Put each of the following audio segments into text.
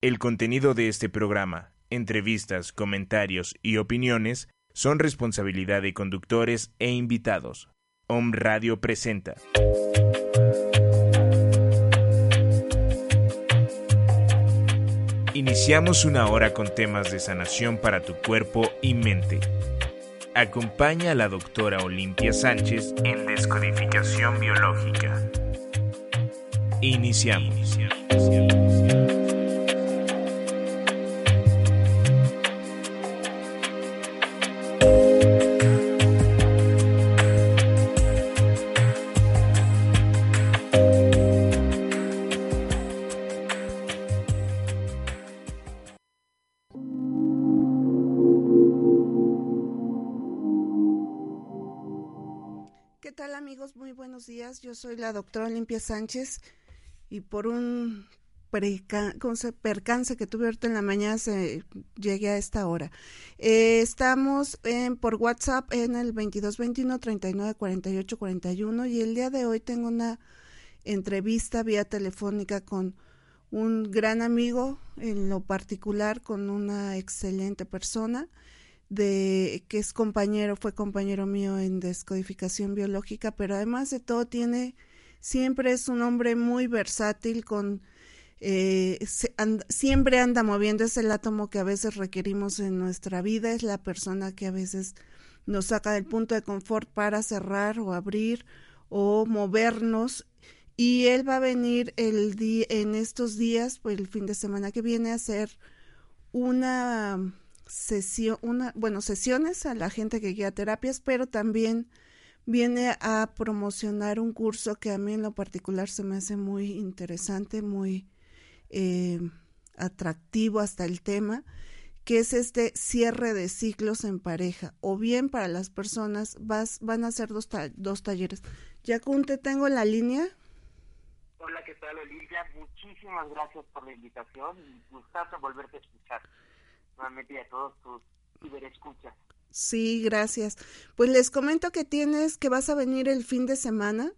El contenido de este programa, entrevistas, comentarios y opiniones son responsabilidad de conductores e invitados. Om Radio presenta. Iniciamos una hora con temas de sanación para tu cuerpo y mente. Acompaña a la doctora Olimpia Sánchez en Descodificación Biológica. Iniciamos. días, doctora Olimpia Sánchez y por un percance que tuve ahorita en la mañana se llegué a esta hora. Eh, estamos en, por WhatsApp en el 2221 39 48 41 y el día de hoy tengo una entrevista vía telefónica con un gran amigo, en lo particular con una excelente persona de que es compañero, fue compañero mío en descodificación biológica, pero además de todo tiene, siempre es un hombre muy versátil, con eh, siempre anda moviendo, es el átomo que a veces requerimos en nuestra vida, es la persona que a veces nos saca del punto de confort para cerrar o abrir o movernos y él va a venir el día en estos días, pues el fin de semana que viene a hacer una sesión, una, bueno, sesiones a la gente que guía terapias, pero también viene a promocionar un curso que a mí en lo particular se me hace muy interesante, muy eh, atractivo hasta el tema, que es este cierre de ciclos en pareja, o bien para las personas vas, van a ser dos, dos talleres. Yacun, te tengo la línea. Hola, ¿qué tal, Olivia? Muchísimas gracias por la invitación y gustazo volverte a escuchar nuevamente a todos tus ciberescuchas. Sí, gracias. Pues les comento que tienes, que vas a venir el fin de semana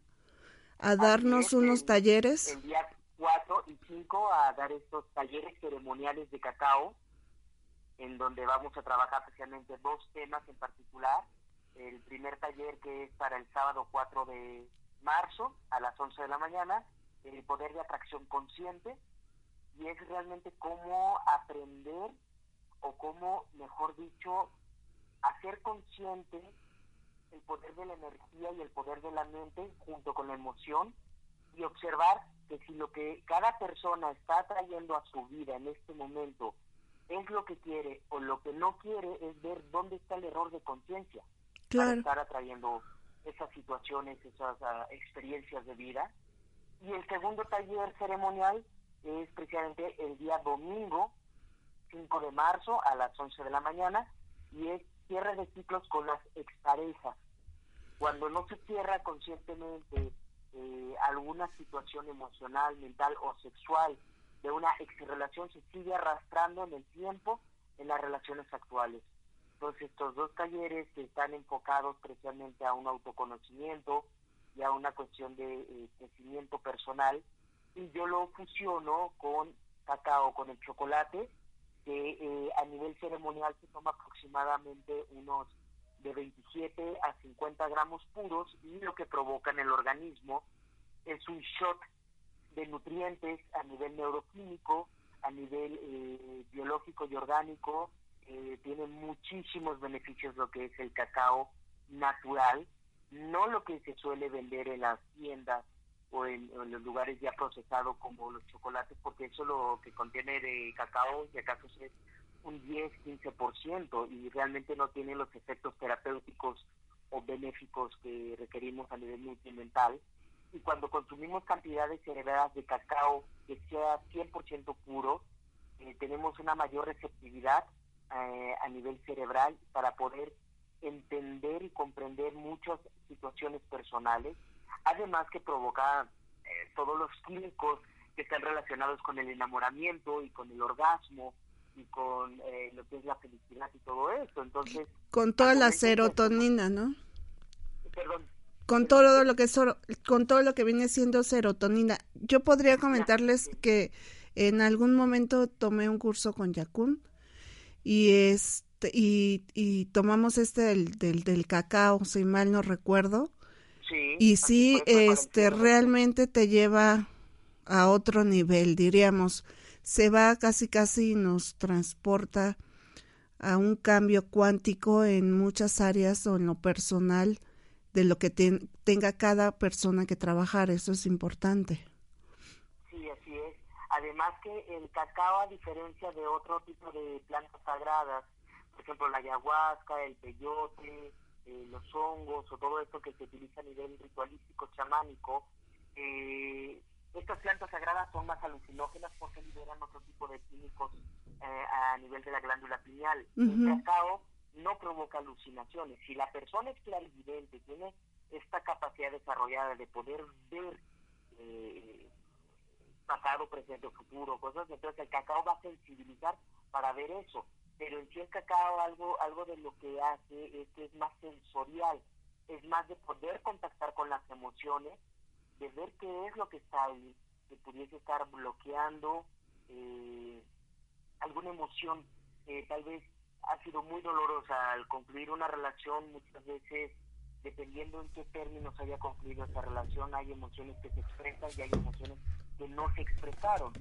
a darnos unos talleres. El día 4 y 5 a dar estos talleres ceremoniales de cacao, en donde vamos a trabajar especialmente dos temas en particular. El primer taller que es para el sábado 4 de marzo a las 11 de la mañana, el poder de atracción consciente, y es realmente cómo aprender o cómo, mejor dicho, hacer consciente el poder de la energía y el poder de la mente junto con la emoción y observar que si lo que cada persona está trayendo a su vida en este momento es lo que quiere o lo que no quiere es ver dónde está el error de conciencia para estar atrayendo esas situaciones, esas ah, experiencias de vida. Y el segundo taller ceremonial es precisamente el día domingo 5 de marzo a las 11 de la mañana y es cierre de ciclos con las exparejas. Cuando no se cierra conscientemente eh, alguna situación emocional, mental o sexual de una exrelación, se sigue arrastrando en el tiempo en las relaciones actuales. Entonces, estos dos talleres que están enfocados precisamente a un autoconocimiento y a una cuestión de eh, crecimiento personal, y yo lo fusiono con cacao, con el chocolate, que eh, a nivel ceremonial se toma aproximadamente unos de 27 a 50 gramos puros y lo que provoca en el organismo es un shot de nutrientes a nivel neuroquímico, a nivel eh, biológico y orgánico. Eh, tiene muchísimos beneficios lo que es el cacao natural, no lo que se suele vender en las tiendas o en, los lugares ya procesados como los chocolates, porque eso lo que contiene de cacao, y acaso es un 10-15% y realmente no tiene los efectos terapéuticos o benéficos que requerimos a nivel nutrimental. Y cuando consumimos cantidades elevadas de cacao que sea 100% puro, eh, tenemos una mayor receptividad eh, a nivel cerebral para poder entender y comprender muchas situaciones personales, además que provoca eh, todos los químicos que están relacionados con el enamoramiento y con el orgasmo y con eh, lo que es la felicidad y todo esto. Entonces, con toda la serotonina, ¿no? Perdón. Con todo lo que es, con todo lo que viene siendo serotonina. Yo podría comentarles que en algún momento tomé un curso con Yakun y este y, y tomamos este del, del, del cacao, si mal no recuerdo. Sí, y sí, este realmente te lleva a otro nivel, diríamos. Se va casi casi y nos transporta a un cambio cuántico en muchas áreas o en lo personal de lo que tenga cada persona que trabajar. Eso es importante. Sí, así es. Además que el cacao, a diferencia de otro tipo de plantas sagradas, por ejemplo la ayahuasca, el peyote, eh, los hongos o todo esto que se utiliza a nivel ritualístico, chamánico, eh, estas plantas sagradas son más alucinógenas porque liberan otro tipo de químicos eh, a nivel de la glándula pineal. El cacao no provoca alucinaciones. Si la persona es clarividente, tiene esta capacidad desarrollada de poder ver eh, pasado, presente o futuro, cosas, entonces el cacao va a sensibilizar para ver eso. Pero en sí cacao algo, algo de lo que hace es que es más sensorial, es más de poder contactar con las emociones de ver qué es lo que está ahí, que pudiese estar bloqueando eh, alguna emoción que tal vez ha sido muy dolorosa al concluir una relación, muchas veces dependiendo en qué términos haya concluido esa relación, hay emociones que se expresan y hay emociones que no se expresaron.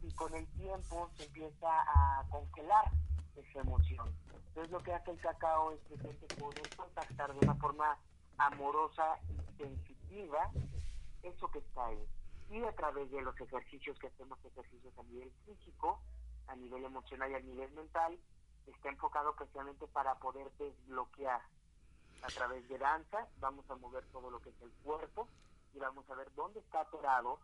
Y con el tiempo se empieza a congelar esa emoción. Entonces lo que hace el cacao es que poder contactar de una forma amorosa y sensitiva eso que está ahí. Y a través de los ejercicios que hacemos, ejercicios a nivel físico, a nivel emocional y a nivel mental, está enfocado precisamente para poder desbloquear. A través de danza vamos a mover todo lo que es el cuerpo y vamos a ver dónde está atorado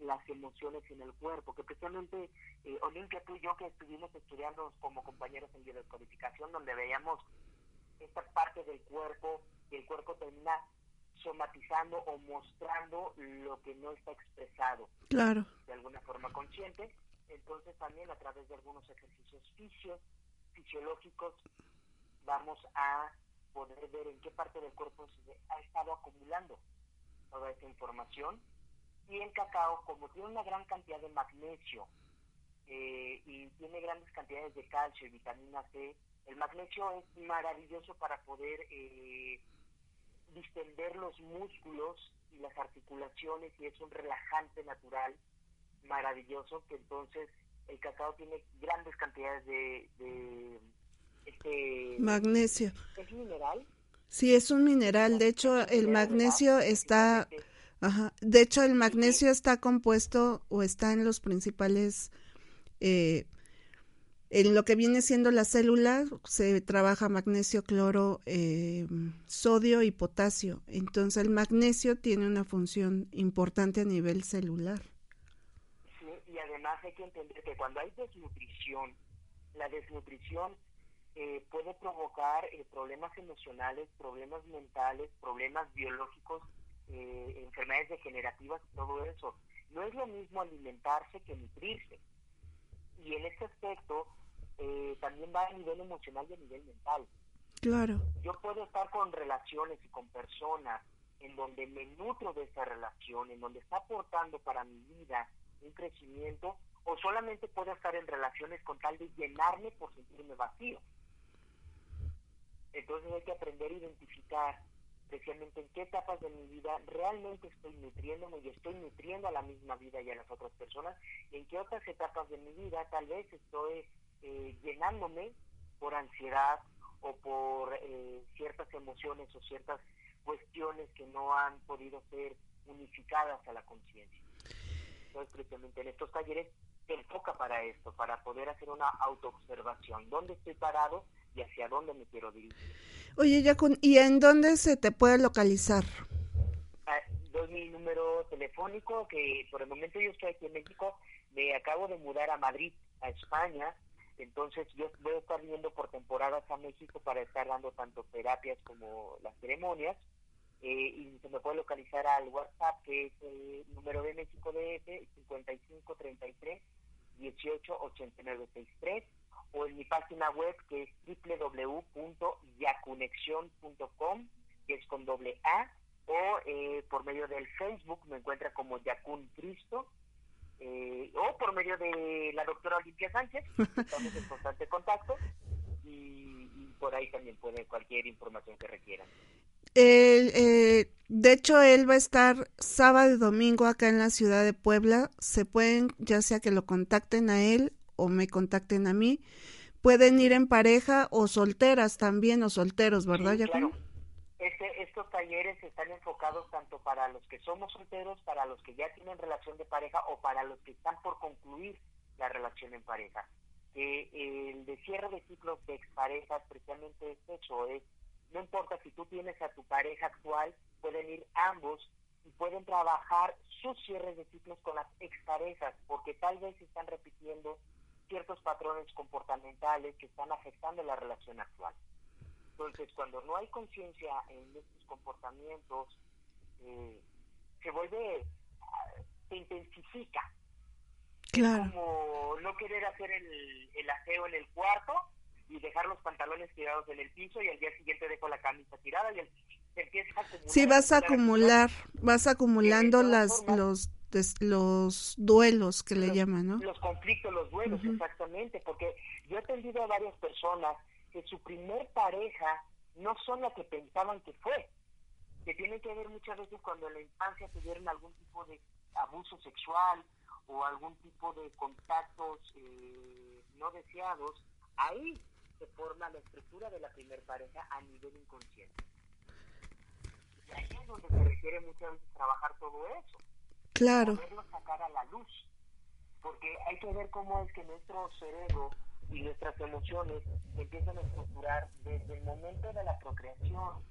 las emociones en el cuerpo, que precisamente eh, Olimpia, tú y yo que estuvimos estudiando como compañeros en biodescodificación, donde veíamos esta parte del cuerpo, y el cuerpo termina somatizando o mostrando lo que no está expresado claro. de alguna forma consciente. Entonces también a través de algunos ejercicios fisios, fisiológicos vamos a poder ver en qué parte del cuerpo se ha estado acumulando toda esa información. Y el cacao, como tiene una gran cantidad de magnesio eh, y tiene grandes cantidades de calcio y vitamina C, el magnesio es maravilloso para poder eh, distender los músculos y las articulaciones y es un relajante natural maravilloso que entonces el cacao tiene grandes cantidades de, este magnesio. ¿Es mineral? Sí, es un mineral. De hecho, el magnesio está... Ajá. De hecho, el magnesio está compuesto o está en los principales eh, en lo que viene siendo la célula se trabaja magnesio, cloro, eh, sodio y potasio. Entonces el magnesio tiene una función importante a nivel celular. Sí, y además hay que entender que cuando hay desnutrición, la desnutrición eh, puede provocar eh, problemas emocionales, problemas mentales, problemas biológicos, enfermedades degenerativas y todo eso. No es lo mismo alimentarse que nutrirse. Y en este aspecto, eh, también va a nivel emocional y a nivel mental. Claro. Yo puedo estar con relaciones y con personas en donde me nutro de esa relación, en donde está aportando para mi vida un crecimiento, o solamente puedo estar en relaciones con tal de llenarme por sentirme vacío. Entonces hay que aprender a identificar especialmente en qué etapas de mi vida realmente estoy nutriéndome y estoy nutriendo a la misma vida y a las otras personas, y en qué otras etapas de mi vida tal vez estoy eh, llenándome por ansiedad o por eh, ciertas emociones o ciertas cuestiones que no han podido ser unificadas a la conciencia. Entonces, precisamente en estos talleres se enfoca para esto, para poder hacer una autoobservación, dónde estoy parado y hacia dónde me quiero dirigir. Oye, Yacun, ¿y en dónde se te puede localizar? Ah, doy mi número telefónico, que por el momento yo estoy aquí en México, me acabo de mudar a Madrid, a España, entonces yo voy a estar viendo por temporadas a México para estar dando tanto terapias como las ceremonias. Eh, y se me puede localizar al WhatsApp, que es el número de México DF, 5533 188963, o en mi página web, que es www.yacunexión.com, que es con doble A, o eh, por medio del Facebook me encuentra como Yacun Cristo, eh, o por medio de la doctora Olimpia Sánchez, estamos en constante contacto y, por ahí también pueden cualquier información que requieran. Eh, de hecho, él va a estar sábado y domingo acá en la ciudad de Puebla. Se pueden, ya sea que lo contacten a él o me contacten a mí. Pueden ir en pareja o solteras también, o solteros, ¿verdad, sí, claro. Este, estos talleres están enfocados tanto para los que somos solteros, para los que ya tienen relación de pareja o para los que están por concluir la relación en pareja. Que el de cierre de ciclos de exparejas precisamente es eso, es, no importa si tú tienes a tu pareja actual, pueden ir ambos y pueden trabajar sus cierres de ciclos con las exparejas, porque tal vez están repitiendo ciertos patrones comportamentales que están afectando la relación actual. Entonces, cuando no hay conciencia en estos comportamientos, eh, se vuelve, se intensifica. Claro. como no querer hacer el, el aseo en el cuarto y dejar los pantalones tirados en el piso y al día siguiente dejo la camisa tirada y el, se empieza a acumular. Sí, vas a acumular, vas acumulando las, los los duelos que le llaman, ¿no? Los conflictos, los duelos, exactamente, porque yo he atendido a varias personas que su primer pareja no son la que pensaban que fue, que tiene que ver muchas veces cuando en la infancia tuvieron algún tipo de abuso sexual o algún tipo de contactos eh, no deseados, ahí se forma la estructura de la primer pareja a nivel inconsciente. Y ahí es donde se requiere muchas veces trabajar todo eso. Claro. Poderlo sacar a la luz. Porque hay que ver cómo es que nuestro cerebro y nuestras emociones empiezan a estructurar desde el momento de la procreación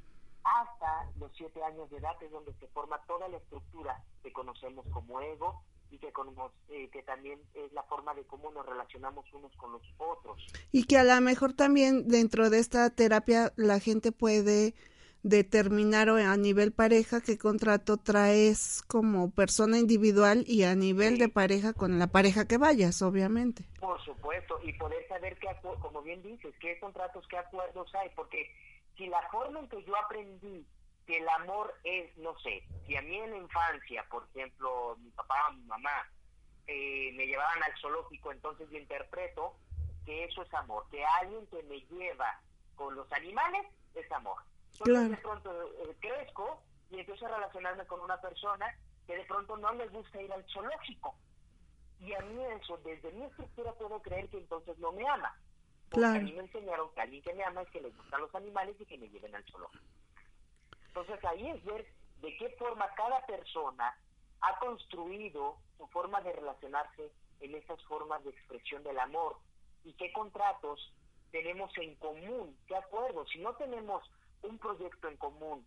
hasta los siete años de edad, es donde se forma toda la estructura que conocemos como ego y que, eh, que también es la forma de cómo nos relacionamos unos con los otros. Y que a lo mejor también dentro de esta terapia la gente puede determinar a nivel pareja qué contrato traes como persona individual y a nivel de pareja con la pareja que vayas, obviamente. Por supuesto, y poder saber qué, como bien dices, qué contratos, qué acuerdos hay, porque si la forma en que yo aprendí que el amor es, no sé, si a mí en la infancia, por ejemplo, mi papá, mi mamá, eh, me llevaban al zoológico, entonces yo interpreto que eso es amor, que alguien que me lleva con los animales es amor entonces de pronto eh, crezco y empiezo a relacionarme con una persona que de pronto no le gusta ir al zoológico. Y a mí eso, desde mi estructura puedo creer que entonces no me ama. Porque a mí me enseñaron que alguien que me ama es que le gustan los animales y que me lleven al zoológico. Entonces ahí es ver de qué forma cada persona ha construido su forma de relacionarse en esas formas de expresión del amor y qué contratos tenemos en común, qué acuerdos. Si no tenemos un proyecto en común,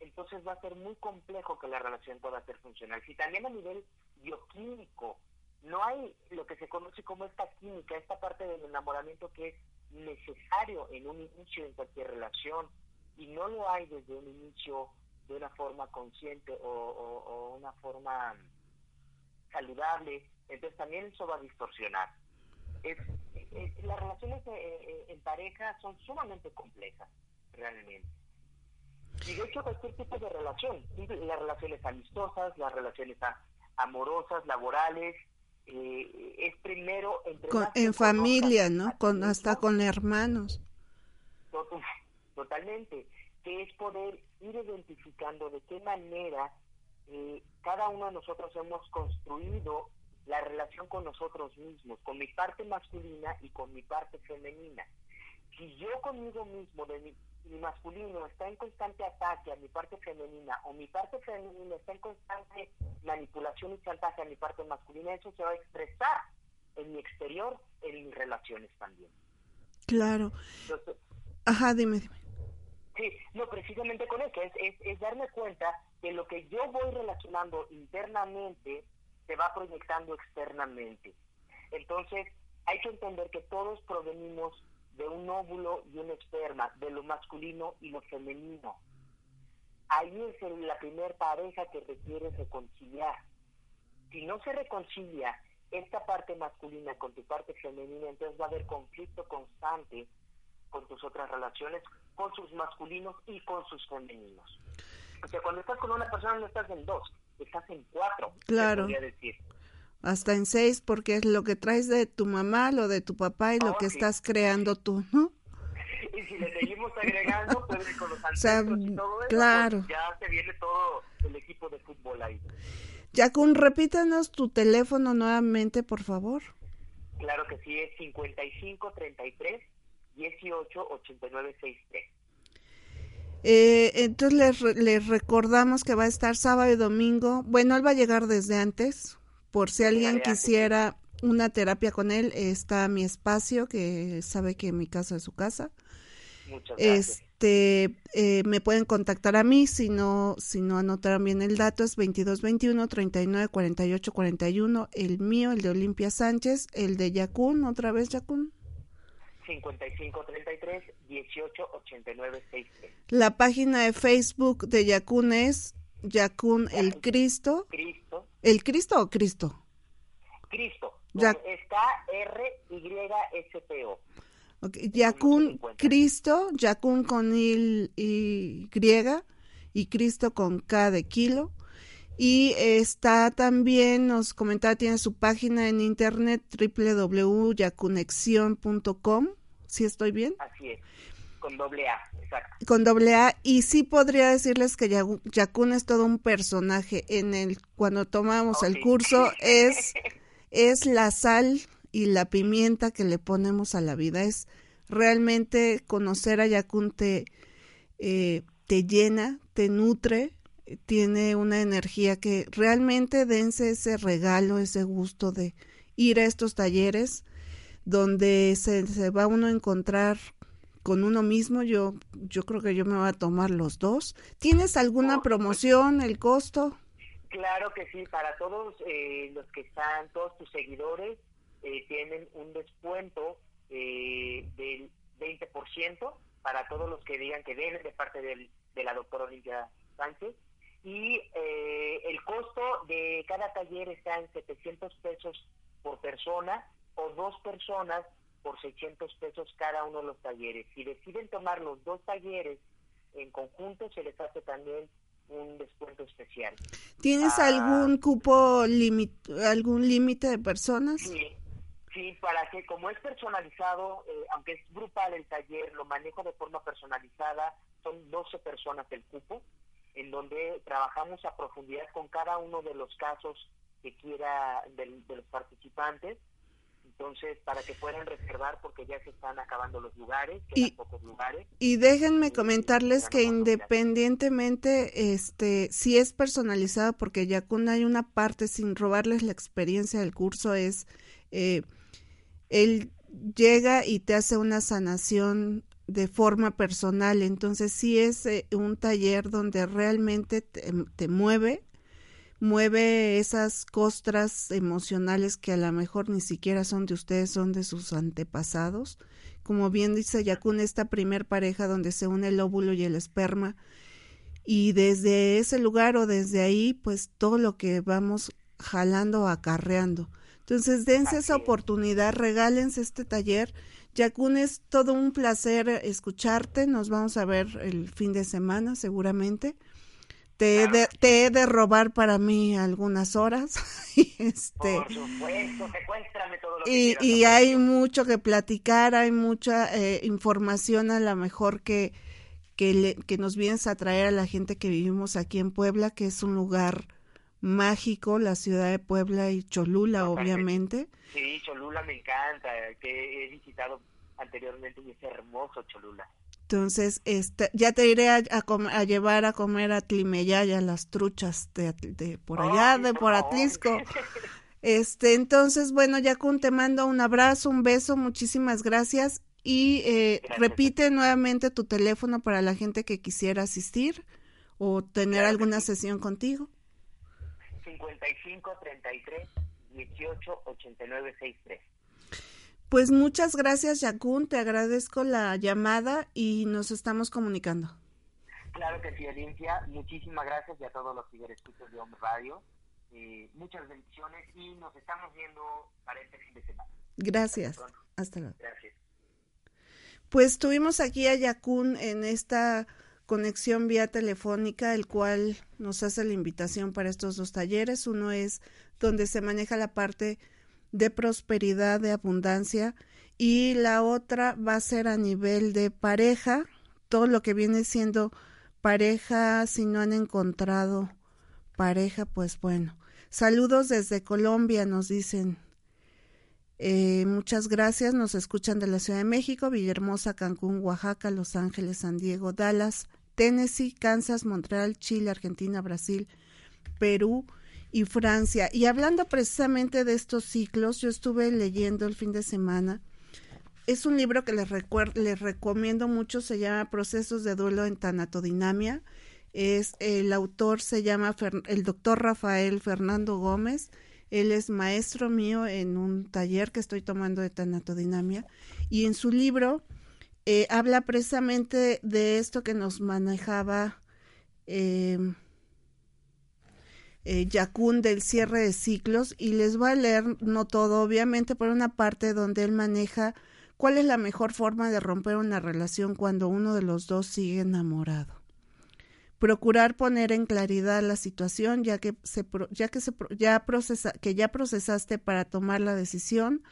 entonces va a ser muy complejo que la relación pueda ser funcional. Si también a nivel bioquímico no hay lo que se conoce como esta química, esta parte del enamoramiento que es necesario en un inicio en cualquier relación y no lo hay desde un inicio de una forma consciente o, una forma saludable, entonces también eso va a distorsionar. Las relaciones eh, eh, en pareja son sumamente complejas realmente. Y de hecho cualquier tipo de relación, las relaciones amistosas, las relaciones amorosas, laborales, eh, es primero entre en familia, ¿no? Con hasta con hermanos. Totalmente, que es poder ir identificando de qué manera eh, cada uno de nosotros hemos construido la relación con nosotros mismos, con mi parte masculina y con mi parte femenina. Si yo conmigo mismo, de mi mi masculino está en constante ataque a mi parte femenina o mi parte femenina está en constante manipulación y chantaje a mi parte masculina, eso se va a expresar en mi exterior, en mis relaciones también. Claro. Ajá, dime, dime. Sí, no, precisamente con eso, es, es, es darme cuenta que lo que yo voy relacionando internamente se va proyectando externamente. Entonces, hay que entender que todos provenimos de un óvulo y un esperma, de lo masculino y lo femenino. Ahí es la primera pareja que requiere reconciliar. Si no se reconcilia esta parte masculina con tu parte femenina, entonces va a haber conflicto constante con tus otras relaciones, con sus masculinos y con sus femeninos. O sea, cuando estás con una persona no estás en dos, estás en cuatro. Claro. Decir. Hasta en seis, porque es lo que traes de tu mamá, lo de tu papá y lo oh, que estás creando tú, ¿no? Y si le seguimos agregando, pues con los y todo eso, claro. Pues, ya se viene todo el equipo de fútbol ahí. Jacun, repítanos tu teléfono nuevamente, por favor. Claro que sí, es 5533 188963. Eh, entonces les, recordamos que va a estar sábado y domingo. Bueno, él va a llegar desde antes, por si alguien quisiera una terapia con él, está mi espacio, que sabe que mi casa es su casa. Muchas gracias. Este, eh, me pueden contactar a mí, si no, si no anotaron bien el dato, es 2221 39 48 41, el mío, el de Olimpia Sánchez, el de Yacún, otra vez Yacún. 5533 188963. La página de Facebook de Yacún es Yacún el Cristo. Cristo. ¿El Cristo o Cristo? Cristo. Está R-Y-S-P-O. Okay. Yacún Cristo, Yacún con il, y griega y Cristo con K de kilo. Y está también, nos comentaba, tiene su página en internet www.yacunexion.com ¿Sí estoy bien? Así es, con doble A, exacto. Con doble A, y sí podría decirles que Yakun es todo un personaje. En el, cuando tomamos el curso, es, es la sal y la pimienta que le ponemos a la vida. Es realmente conocer a Yakun te, eh, te llena, te nutre, tiene una energía que realmente dense ese regalo, ese gusto de ir a estos talleres donde se, se, va uno a encontrar con uno mismo. Yo, yo creo que yo me voy a tomar los dos. ¿Tienes alguna promoción, el costo? Claro que sí, para todos eh, los que están, todos tus seguidores eh, tienen un descuento eh, del 20% para todos los que digan que vienen de parte del, de la doctora Olivia Sánchez. Y el costo de cada taller está en 700 pesos por persona o dos personas por 600 pesos cada uno de los talleres. Si deciden tomar los dos talleres en conjunto, se les hace también un descuento especial. ¿Tienes ah, algún cupo, algún límite de personas? Sí, sí, para que como es personalizado, eh, aunque es grupal el taller, lo manejo de forma personalizada, son 12 personas el cupo, en donde trabajamos a profundidad con cada uno de los casos que quiera de los participantes entonces, para que puedan reservar, porque ya se están acabando los lugares, y, pocos lugares. Y déjenme comentarles que independientemente, este, si es personalizado, porque ya con hay una parte, sin robarles la experiencia del curso, es, eh, él llega y te hace una sanación de forma personal, entonces sí es eh, un taller donde realmente te mueve mueve esas costras emocionales que a lo mejor ni siquiera son de ustedes, son de sus antepasados. Como bien dice Yakun, esta primer pareja donde se une el óvulo y el esperma. Y desde ese lugar o desde ahí, pues todo lo que vamos jalando o acarreando. Entonces, dense esa oportunidad, regálense este taller. Yakun, es todo un placer escucharte. Nos vamos a ver el fin de semana, seguramente te, he de, te he de robar para mí algunas horas. y este, Por supuesto, todo lo y, que y hay mucho que platicar, hay mucha eh, información a lo mejor que, que, le, que nos vienes a traer a la gente que vivimos aquí en Puebla, que es un lugar mágico, la ciudad de Puebla y Cholula, obviamente. Sí, Cholula me encanta, que he visitado anteriormente y es hermoso Cholula. Entonces, este, ya te iré a, a, llevar a comer a Tlimeyaya, las truchas de, de por allá, de por Atlisco. Este, entonces, bueno, Yacun, te mando un abrazo, un beso, muchísimas gracias. Y eh, repite nuevamente tu teléfono para la gente que quisiera asistir o tener alguna sesión contigo. 55 33 18 89 63. Pues muchas gracias, Yakun. Te agradezco la llamada y nos estamos comunicando. Claro que sí, Olimpia. Muchísimas gracias y a todos los ciberescuchos de Home Radio. Eh, muchas bendiciones y nos estamos viendo para este fin de semana. Gracias. Hasta luego. Gracias. Pues tuvimos aquí a Yakun en esta conexión vía telefónica, el cual nos hace la invitación para estos dos talleres. Uno es donde se maneja la parte de prosperidad, de abundancia, y la otra va a ser a nivel de pareja, todo lo que viene siendo pareja, si no han encontrado pareja, pues bueno. Saludos desde Colombia, nos dicen. Eh, muchas gracias, nos escuchan de la Ciudad de México, Villahermosa, Cancún, Oaxaca, Los Ángeles, San Diego, Dallas, Tennessee, Kansas, Montreal, Chile, Argentina, Brasil, Perú y Francia. Y hablando precisamente de estos ciclos, yo estuve leyendo el fin de semana. Es un libro que les, les recomiendo mucho, se llama Procesos de duelo en tanatodinamia. Es el autor se llama el doctor Rafael Fernando Gómez. Él es maestro mío en un taller que estoy tomando de tanatodinamia y en su libro eh, habla precisamente de esto que nos manejaba eh, eh, Yakun del cierre de ciclos y les voy a leer, no todo, obviamente, por una parte donde él maneja cuál es la mejor forma de romper una relación cuando uno de los dos sigue enamorado. Procurar poner en claridad la situación ya que se, ya que se ya procesa, que ya procesaste para tomar la decisión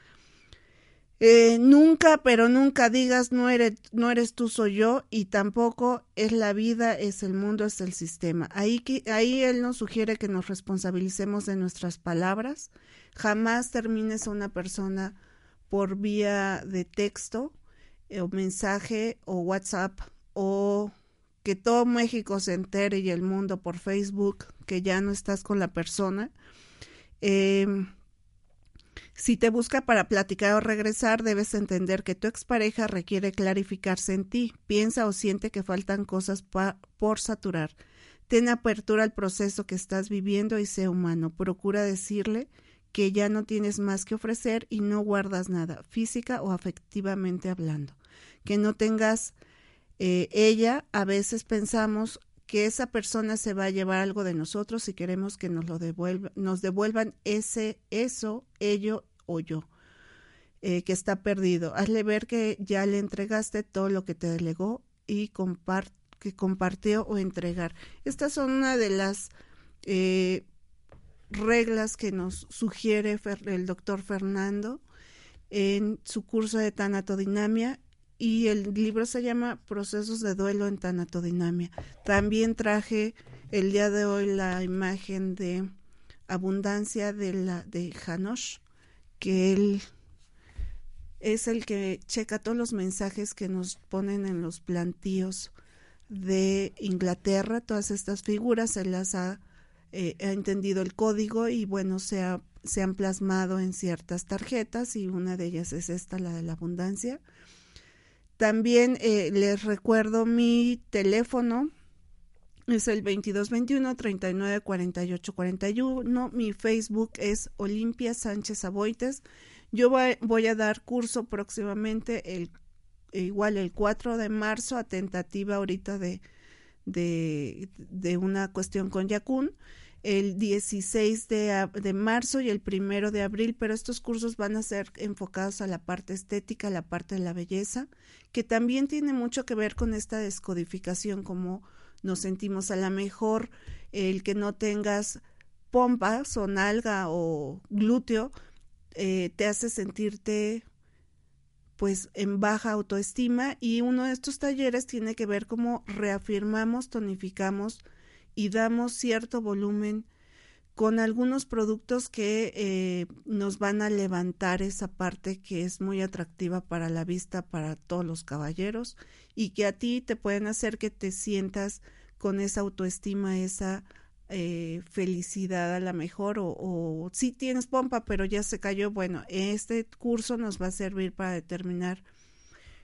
eh, nunca, pero nunca digas no eres, no eres tú, soy yo, y tampoco es la vida, es el mundo, es el sistema. Ahí, ahí él nos sugiere que nos responsabilicemos de nuestras palabras. Jamás termines a una persona por vía de texto eh, o mensaje o WhatsApp o que todo México se entere y el mundo por Facebook que ya no estás con la persona. Eh, si te busca para platicar o regresar, debes entender que tu expareja requiere clarificarse en ti. Piensa o siente que faltan cosas por saturar. Ten apertura al proceso que estás viviendo y sé humano. Procura decirle que ya no tienes más que ofrecer y no guardas nada, física o afectivamente hablando. Que no tengas eh, ella, a veces pensamos que esa persona se va a llevar algo de nosotros y queremos que nos lo devuelva, nos devuelvan ese, eso, ello o yo, eh, que está perdido. Hazle ver que ya le entregaste todo lo que te delegó y que compartió o entregar. Estas son una de las eh, reglas que nos sugiere el doctor Fernando en su curso de tanatodinamia y el libro se llama Procesos de duelo en tanatodinamia. También traje el día de hoy la imagen de abundancia de la de Janosh, que él es el que checa todos los mensajes que nos ponen en los plantíos de Inglaterra, todas estas figuras, se las ha, eh, ha entendido el código y bueno, se, ha, se han plasmado en ciertas tarjetas y una de ellas es esta, la de la abundancia también eh, les recuerdo mi teléfono, es el 2221 39 48 41. Mi Facebook es Olimpia Sánchez Aboites. Yo voy, a dar curso próximamente, el, igual el 4 de marzo, a tentativa ahorita de, de, de una cuestión con Yakun el 16 de, de, marzo y el primero de abril, pero estos cursos van a ser enfocados a la parte estética, a la parte de la belleza, que también tiene mucho que ver con esta descodificación, como nos sentimos. A la mejor, el que no tengas pompas o nalga o glúteo, eh, te hace sentirte pues en baja autoestima y uno de estos talleres tiene que ver cómo reafirmamos, tonificamos, y damos cierto volumen con algunos productos que eh, nos van a levantar esa parte que es muy atractiva para la vista para todos los caballeros y que a ti te pueden hacer que te sientas con esa autoestima, esa eh, felicidad a la mejor o, o si tienes pompa pero ya se cayó, bueno, este curso nos va a servir para determinar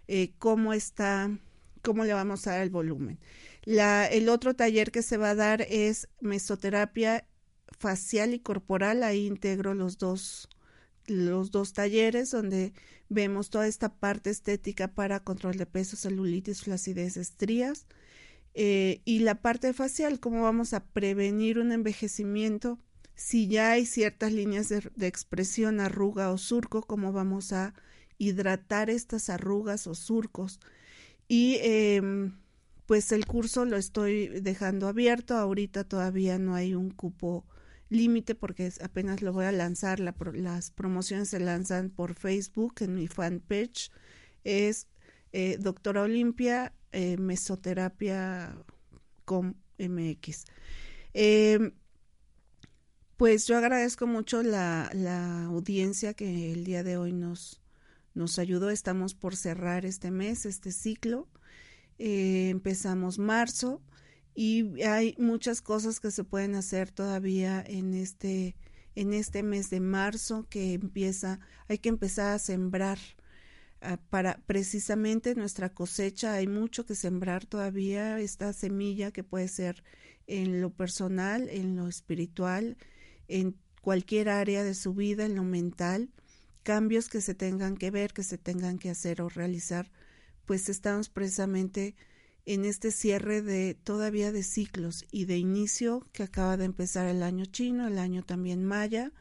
eh, cómo está, cómo le vamos a dar el volumen. El otro taller que se va a dar es mesoterapia facial y corporal. Ahí integro los dos los dos talleres donde vemos toda esta parte estética para control de peso, celulitis, flacidez, estrías eh, y la parte facial, cómo vamos a prevenir un envejecimiento si ya hay ciertas líneas de, expresión, arruga o surco, cómo vamos a hidratar estas arrugas o surcos. Y em, pues el curso lo estoy dejando abierto, ahorita todavía no hay un cupo límite porque apenas lo voy a lanzar, las promociones se lanzan por Facebook en mi fanpage, es eh, Doctora Olimpia eh, Mesoterapia con MX. Em, pues yo agradezco mucho la, la, audiencia que el día de hoy nos, nos ayudó. Estamos por cerrar este mes, este ciclo. Eh, empezamos marzo y hay muchas cosas que se pueden hacer todavía en este en este mes de marzo que empieza hay que empezar a sembrar ah, para precisamente nuestra cosecha hay mucho que sembrar todavía esta semilla que puede ser en lo personal en lo espiritual en cualquier área de su vida en lo mental cambios que se tengan que ver que se tengan que hacer o realizar pues estamos precisamente en este cierre de todavía de ciclos y de inicio que acaba de empezar el año chino, el año también maya,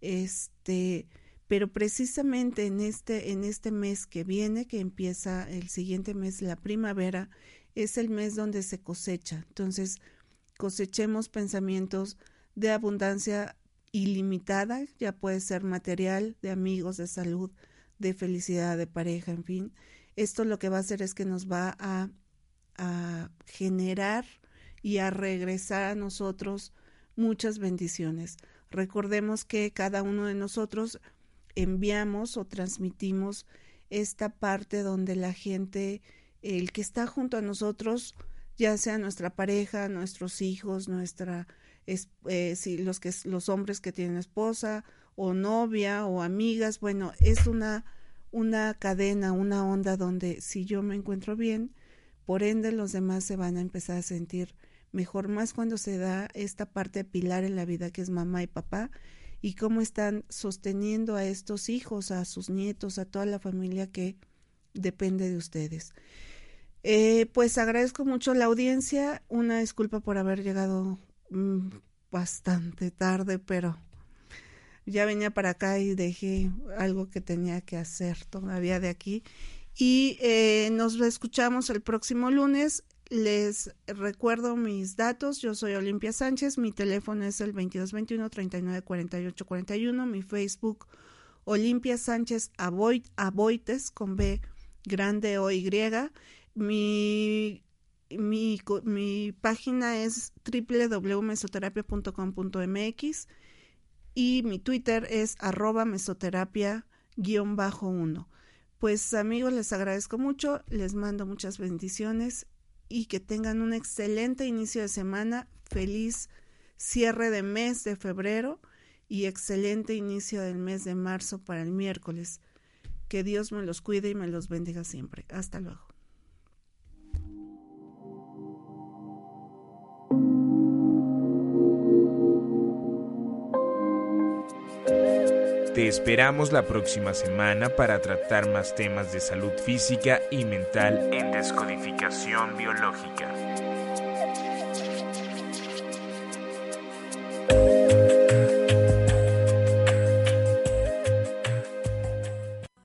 este, pero precisamente en este en este mes que viene, que empieza el siguiente mes, la primavera, es el mes donde se cosecha. Entonces, cosechemos pensamientos de abundancia ilimitada, ya puede ser material, de amigos, de salud, de felicidad, de pareja, en fin. Esto lo que va a hacer es que nos va a a generar y a regresar a nosotros muchas bendiciones. Recordemos que cada uno de nosotros enviamos o transmitimos esta parte donde la gente, el que está junto a nosotros, ya sea nuestra pareja, nuestros hijos, nuestra eh, si los que los hombres que tienen esposa o novia o amigas, bueno, es una una cadena, una onda donde si yo me encuentro bien, por ende, los demás se van a empezar a sentir mejor, más cuando se da esta parte pilar en la vida que es mamá y papá y cómo están sosteniendo a estos hijos, a sus nietos, a toda la familia que depende de ustedes. Eh, pues agradezco mucho la audiencia, una disculpa por haber llegado mm, bastante tarde, pero ya venía para acá y dejé algo que tenía que hacer todavía de aquí y eh, nos escuchamos el próximo lunes. Les recuerdo mis datos. Yo soy Olimpia Sánchez. Mi teléfono es el 2221 394841 Mi Facebook Olimpia Sánchez Aboites con B grande o Y. Mi, mi, mi página es www.mesoterapia.com.mx y mi Twitter es arroba mesoterapia-1. Pues amigos, les agradezco mucho, les mando muchas bendiciones y que tengan un excelente inicio de semana, feliz cierre de mes de febrero y excelente inicio del mes de marzo para el miércoles. Que Dios me los cuide y me los bendiga siempre. Hasta luego. Te esperamos la próxima semana para tratar más temas de salud física y mental en descodificación biológica.